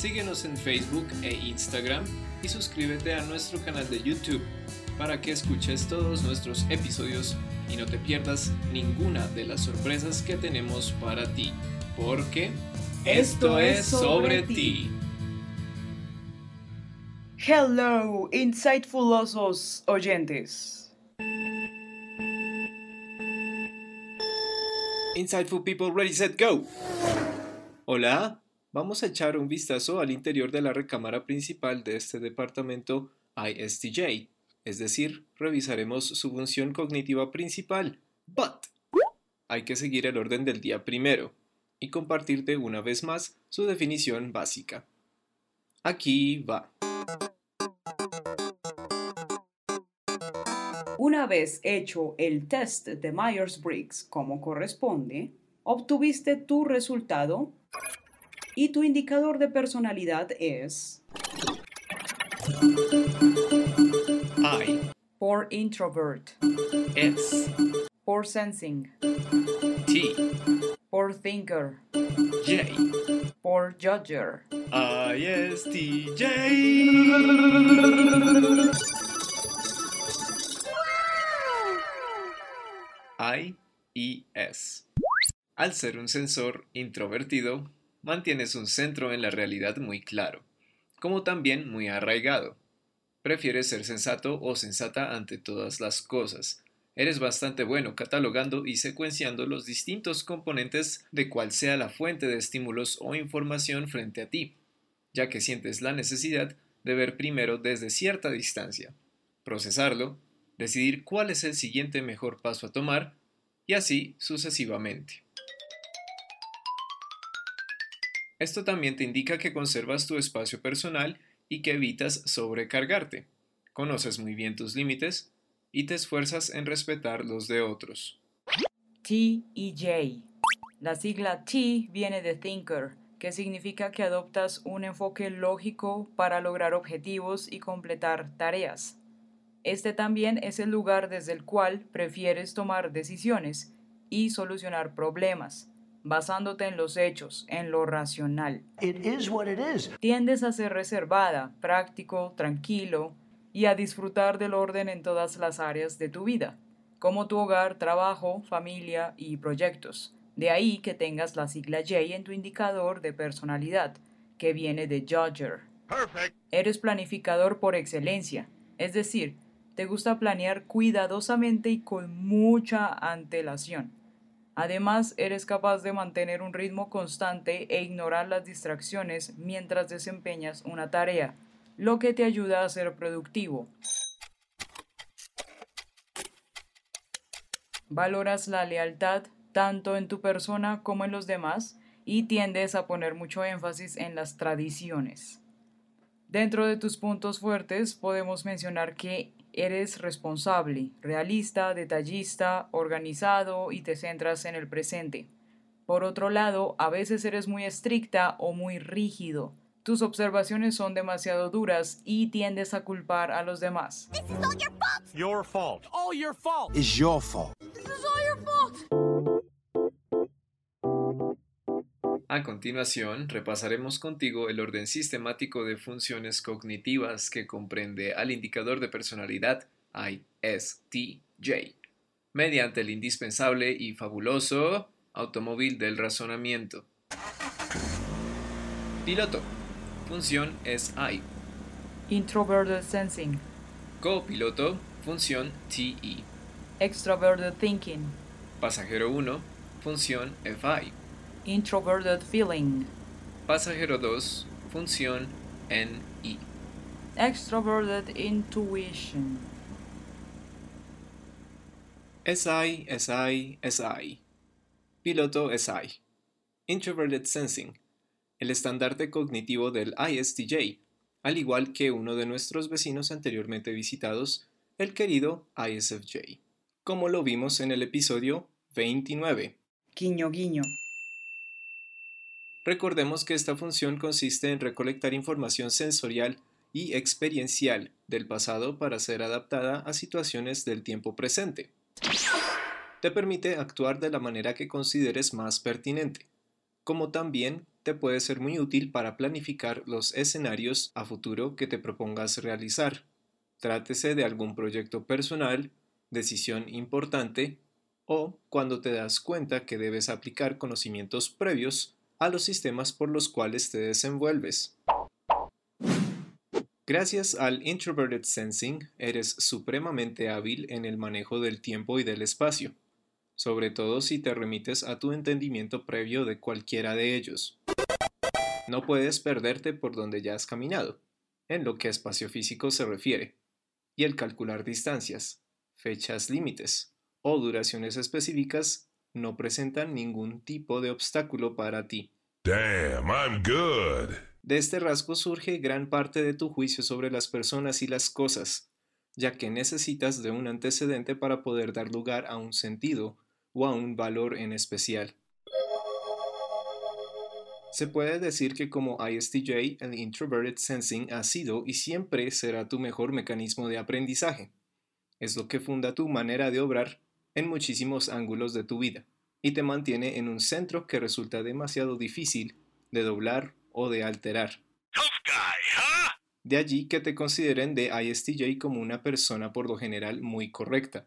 Síguenos en Facebook e Instagram y suscríbete a nuestro canal de YouTube para que escuches todos nuestros episodios y no te pierdas ninguna de las sorpresas que tenemos para ti, porque esto, es sobre ti. Hello, insightfulosos oyentes. Insightful people ready set go. Hola, vamos a echar un vistazo al interior de la recámara principal de este departamento ISTJ, es decir, revisaremos su función cognitiva principal, but hay que seguir el orden del día primero y compartirte una vez más su definición básica. Aquí va. Una vez hecho el test de Myers-Briggs como corresponde, obtuviste tu resultado y tu indicador de personalidad es I, por introvert, S, por sensing, T, por thinker, J, por judger. ISTJ. I y S. Al ser un sensor introvertido, mantienes un centro en la realidad muy claro, como también muy arraigado. Prefieres ser sensato o sensata ante todas las cosas. Eres bastante bueno catalogando y secuenciando los distintos componentes de cual sea la fuente de estímulos o información frente a ti, ya que sientes la necesidad de ver primero desde cierta distancia, procesarlo, decidir cuál es el siguiente mejor paso a tomar y así sucesivamente. Esto también te indica que conservas tu espacio personal y que evitas sobrecargarte. Conoces muy bien tus límites y te esfuerzas en respetar los de otros. T y J. La sigla T viene de thinker, que significa que adoptas un enfoque lógico para lograr objetivos y completar tareas. Este también es el lugar desde el cual prefieres tomar decisiones y solucionar problemas, basándote en los hechos, en lo racional. It is what it is. Tiendes a ser reservada, práctico, tranquilo y a disfrutar del orden en todas las áreas de tu vida, como tu hogar, trabajo, familia y proyectos. De ahí que tengas la sigla J en tu indicador de personalidad, que viene de Judger. Eres planificador por excelencia, es decir, te gusta planear cuidadosamente y con mucha antelación. Además, eres capaz de mantener un ritmo constante e ignorar las distracciones mientras desempeñas una tarea, lo que te ayuda a ser productivo. Valoras la lealtad tanto en tu persona como en los demás y tiendes a poner mucho énfasis en las tradiciones. Dentro de tus puntos fuertes podemos mencionar que eres responsable, realista, detallista, organizado y te centras en el presente. Por otro lado, a veces eres muy estricta o muy rígido. Tus observaciones son demasiado duras y tiendes a culpar a los demás. Your fault. All your fault. It's your fault. A continuación, repasaremos contigo el orden sistemático de funciones cognitivas que comprende al indicador de personalidad ISTJ, mediante el indispensable y fabuloso automóvil del razonamiento. Piloto. Función es I. Introverted sensing, Copiloto. Función TE. extroverted thinking, Pasajero 1. Función FI. Introverted feeling, Pasajero 2. Función NI. extroverted intuition. SI, SI, SI. Piloto SI. Introverted Sensing. el estandarte cognitivo del ISTJ, al igual que uno de nuestros vecinos anteriormente visitados, el querido ISFJ, como lo vimos en el episodio 29. Guiño, guiño. Recordemos que esta función consiste en recolectar información sensorial y experiencial del pasado para ser adaptada a situaciones del tiempo presente. Te permite actuar de la manera que consideres más pertinente, como también te puede ser muy útil para planificar los escenarios a futuro que te propongas realizar. Trátese de algún proyecto personal, decisión importante o cuando te das cuenta que debes aplicar conocimientos previos a los sistemas por los cuales te desenvuelves. Gracias al Introverted Sensing, eres supremamente hábil en el manejo del tiempo y del espacio, sobre todo si te remites a tu entendimiento previo de cualquiera de ellos. No puedes perderte por donde ya has caminado, en lo que a espacio físico se refiere, y el calcular distancias, fechas límites o duraciones específicas no presentan ningún tipo de obstáculo para ti. Damn, I'm good. De este rasgo surge gran parte de tu juicio sobre las personas y las cosas, ya que necesitas de un antecedente para poder dar lugar a un sentido o a un valor en especial. Se puede decir que como ISTJ, el Introverted Sensing ha sido y siempre será tu mejor mecanismo de aprendizaje. Es lo que funda tu manera de obrar en muchísimos ángulos de tu vida y te mantiene en un centro que resulta demasiado difícil de doblar o de alterar. De allí que te consideren de ISTJ como una persona por lo general muy correcta,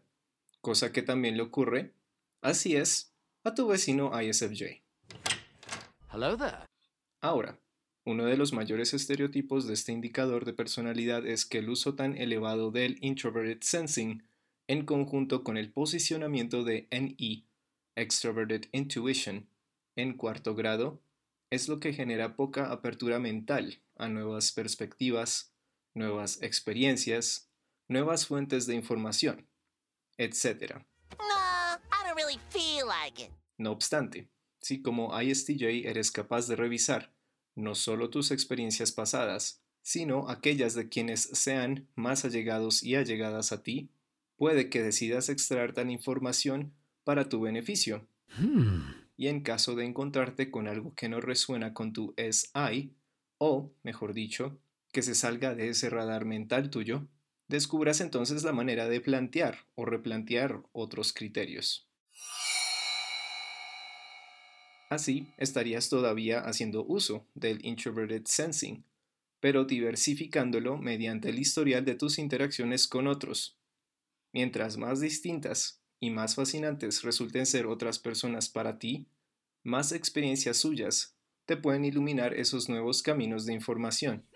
cosa que también le ocurre, así es, a tu vecino ISFJ. Hello there. Ahora, uno de los mayores estereotipos de este indicador de personalidad es que el uso tan elevado del introverted sensing, en conjunto con el posicionamiento de NE, extroverted intuition, en cuarto grado, es lo que genera poca apertura mental a nuevas perspectivas, nuevas experiencias, nuevas fuentes de información, etc. Nah, I don't really feel like it. No obstante, si como ISTJ eres capaz de revisar no solo tus experiencias pasadas, sino aquellas de quienes sean más allegados y allegadas a ti, puede que decidas extraer tal información para tu beneficio. Y en caso de encontrarte con algo que no resuena con tu SI, o, mejor dicho, que se salga de ese radar mental tuyo, descubras entonces la manera de plantear o replantear otros criterios. Así, estarías todavía haciendo uso del introverted sensing, pero diversificándolo mediante el historial de tus interacciones con otros. Mientras más distintas y más fascinantes resulten ser otras personas para ti, más experiencias suyas te pueden iluminar esos nuevos caminos de información.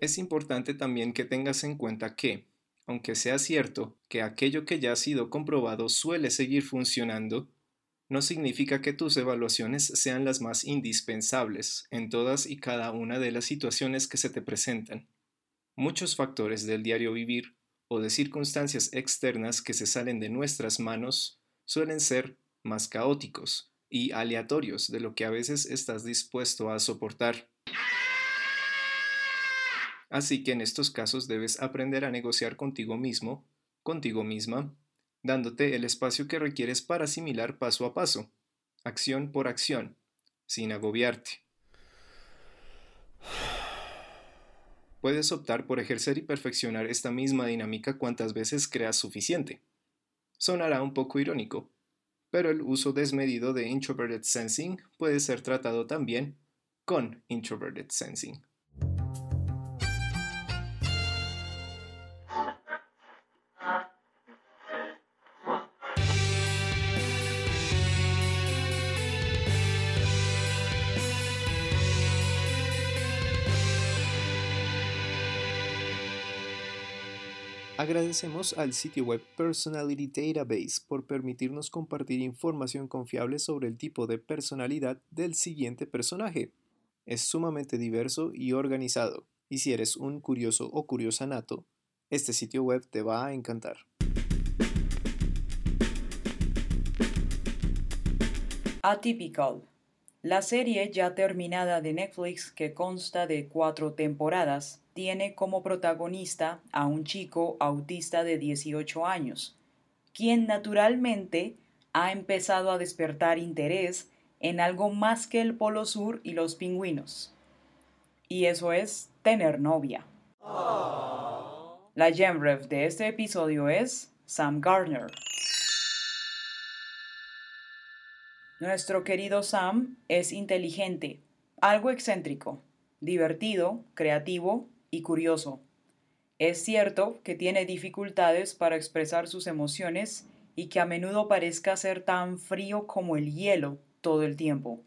Es importante también que tengas en cuenta que, aunque sea cierto que aquello que ya ha sido comprobado suele seguir funcionando, no significa que tus evaluaciones sean las más indispensables en todas y cada una de las situaciones que se te presentan. Muchos factores del diario vivir o de circunstancias externas que se salen de nuestras manos suelen ser más caóticos y aleatorios de lo que a veces estás dispuesto a soportar. Así que en estos casos debes aprender a negociar contigo mismo, contigo misma, dándote el espacio que requieres para asimilar paso a paso, acción por acción, sin agobiarte. Puedes optar por ejercer y perfeccionar esta misma dinámica cuantas veces creas suficiente. Sonará un poco irónico, pero el uso desmedido de introverted sensing puede ser tratado también con introverted sensing. Agradecemos al sitio web Personality Database por permitirnos compartir información confiable sobre el tipo de personalidad del siguiente personaje. Es sumamente diverso y organizado, y si eres un curioso o curiosa nato, este sitio web te va a encantar. Atypical. La serie ya terminada de Netflix, que consta de cuatro temporadas, tiene como protagonista a un chico autista de 18 años, quien naturalmente ha empezado a despertar interés en algo más que el Polo Sur y los pingüinos. Y eso es tener novia. La Gemrev de este episodio es Sam Gardner. Nuestro querido Sam es inteligente, algo excéntrico, divertido, creativo y curioso. Es cierto que tiene dificultades para expresar sus emociones y que a menudo parezca ser tan frío como el hielo todo el tiempo.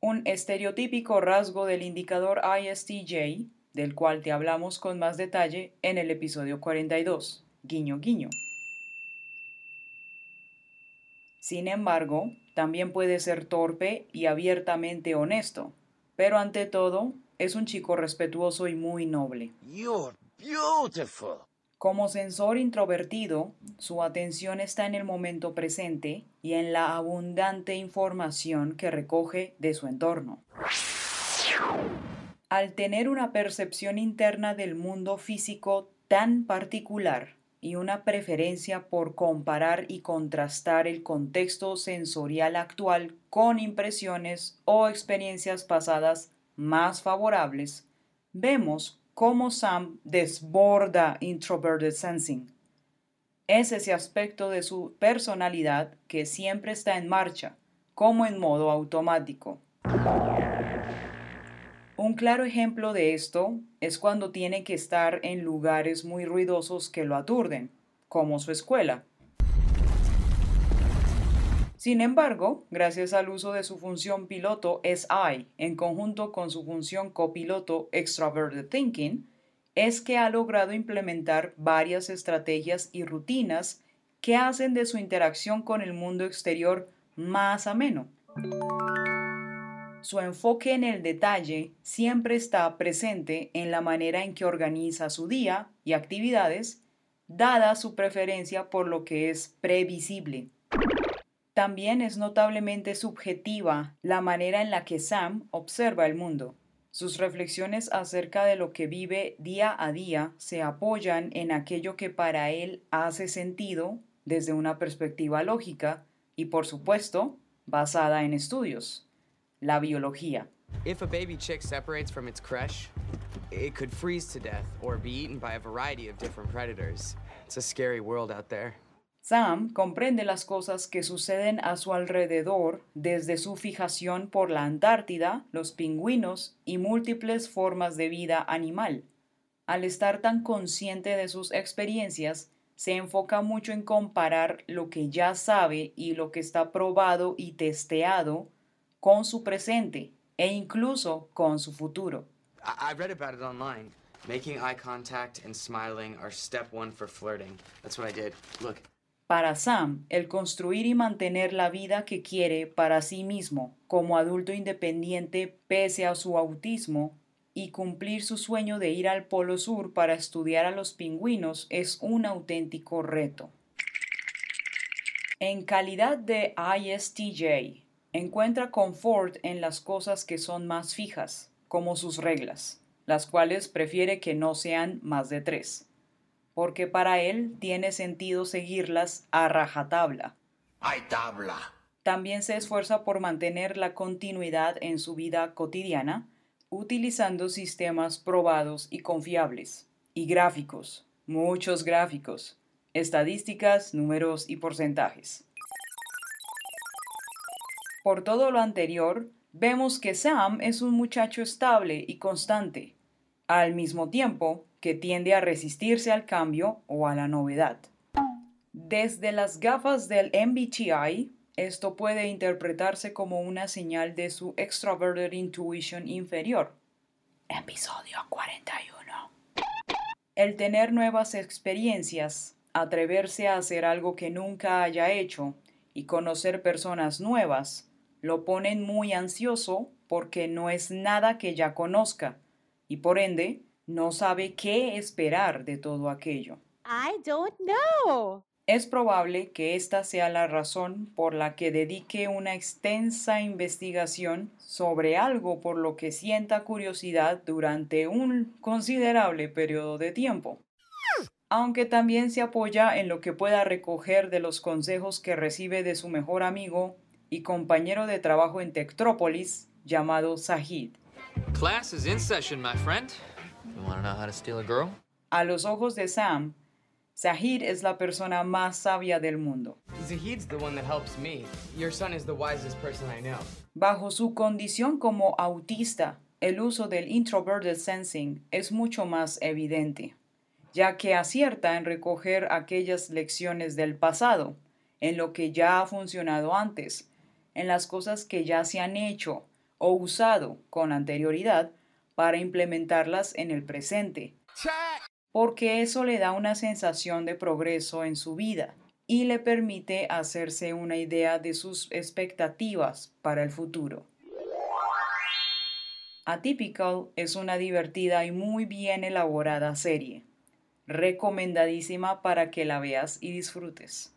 Un estereotípico rasgo del indicador ISTJ, del cual te hablamos con más detalle en el episodio 42, guiño guiño. Sin embargo, también puede ser torpe y abiertamente honesto, pero ante todo es un chico respetuoso y muy noble. You're beautiful. Como sensor introvertido, su atención está en el momento presente y en la abundante información que recoge de su entorno. Al tener una percepción interna del mundo físico tan particular y una preferencia por comparar y contrastar el contexto sensorial actual con impresiones o experiencias pasadas más favorables, vemos cómo Sam desborda introverted sensing. Es ese aspecto de su personalidad que siempre está en marcha, como en modo automático. Un claro ejemplo de esto es cuando tiene que estar en lugares muy ruidosos que lo aturden, como su escuela. Sin embargo, gracias al uso de su función piloto SI en conjunto con su función copiloto Extroverted Thinking, es que ha logrado implementar varias estrategias y rutinas que hacen de su interacción con el mundo exterior más ameno. Su enfoque en el detalle siempre está presente en la manera en que organiza su día y actividades, dada su preferencia por lo que es previsible. También es notablemente subjetiva la manera en la que Sam observa el mundo. Sus reflexiones acerca de lo que vive día a día se apoyan en aquello que para él hace sentido desde una perspectiva lógica y, por supuesto, basada en estudios, la biología. If a baby chick separates from its crush, it could freeze to death or be eaten by a variety of different predators. It's a scary world out there. Sam comprende las cosas que suceden a su alrededor desde su fijación por la Antártida, los pingüinos y múltiples formas de vida animal. Al estar tan consciente de sus experiencias, se enfoca mucho en comparar lo que ya sabe y lo que está probado y testeado con su presente e incluso con su futuro. I, I read about it online. Making eye contact and smiling are step one for flirting. That's what I did. Look, Para Sam, el construir y mantener la vida que quiere para sí mismo como adulto independiente pese a su autismo y cumplir su sueño de ir al Polo Sur para estudiar a los pingüinos es un auténtico reto. En calidad de ISTJ, encuentra confort en las cosas que son más fijas, como sus reglas, las cuales prefiere que no sean más de tres porque para él tiene sentido seguirlas a rajatabla. Hay tabla. También se esfuerza por mantener la continuidad en su vida cotidiana, utilizando sistemas probados y confiables, y gráficos, muchos gráficos, estadísticas, números y porcentajes. Por todo lo anterior, vemos que Sam es un muchacho estable y constante, al mismo tiempo que tiende a resistirse al cambio o a la novedad. Desde las gafas del MBTI, esto puede interpretarse como una señal de su extroverted intuition inferior. Episodio 41. El tener nuevas experiencias, atreverse a hacer algo que nunca haya hecho y conocer personas nuevas lo ponen muy ansioso porque no es nada que ya conozca y por ende no sabe qué esperar de todo aquello. I don't know. Es probable que esta sea la razón por la que dedique una extensa investigación sobre algo por lo que sienta curiosidad durante un considerable periodo de tiempo. Aunque también se apoya en lo que pueda recoger de los consejos que recibe de su mejor amigo y compañero de trabajo en Tectrópolis, llamado Sahid. Class is in session, my friend. You want to know how to steal a girl? A los ojos de Sam, Zahid es la persona más sabia del mundo. Zahid's the one that helps me. Your son is the wisest person I know. Bajo su condición como autista, el uso del introverted sensing es mucho más evidente, ya que acierta en recoger aquellas lecciones del pasado, en lo que ya ha funcionado antes, en las cosas que ya se han hecho o usado con anterioridad para implementarlas en el presente porque eso le da una sensación de progreso en su vida y le permite hacerse una idea de sus expectativas para el futuro. Atypical es una divertida y muy bien elaborada serie, recomendadísima para que la veas y disfrutes.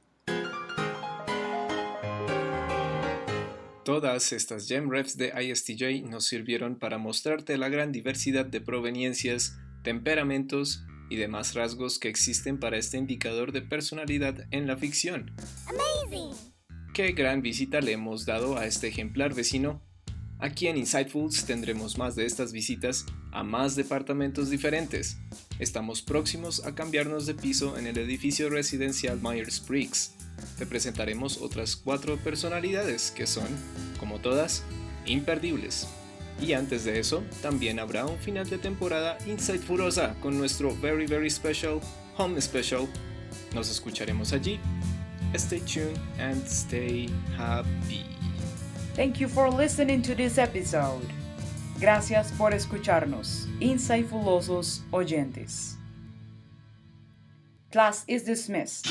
Todas estas gem refs de ISTJ nos sirvieron para mostrarte la gran diversidad de proveniencias, temperamentos y demás rasgos que existen para este indicador de personalidad en la ficción. Qué gran visita le hemos dado a este ejemplar vecino. Aquí en Insightfuls tendremos más de estas visitas a más departamentos diferentes. Estamos próximos a cambiarnos de piso en el edificio residencial Myers-Briggs. Te presentaremos otras cuatro personalidades que son, como todas, imperdibles. Y antes de eso, también habrá un final de temporada Furosa con nuestro very very special Home Special. Nos escucharemos allí. Stay tuned and stay happy. Thank you for listening to this episode. Gracias por escucharnos, insightfulosos oyentes. Class is dismissed.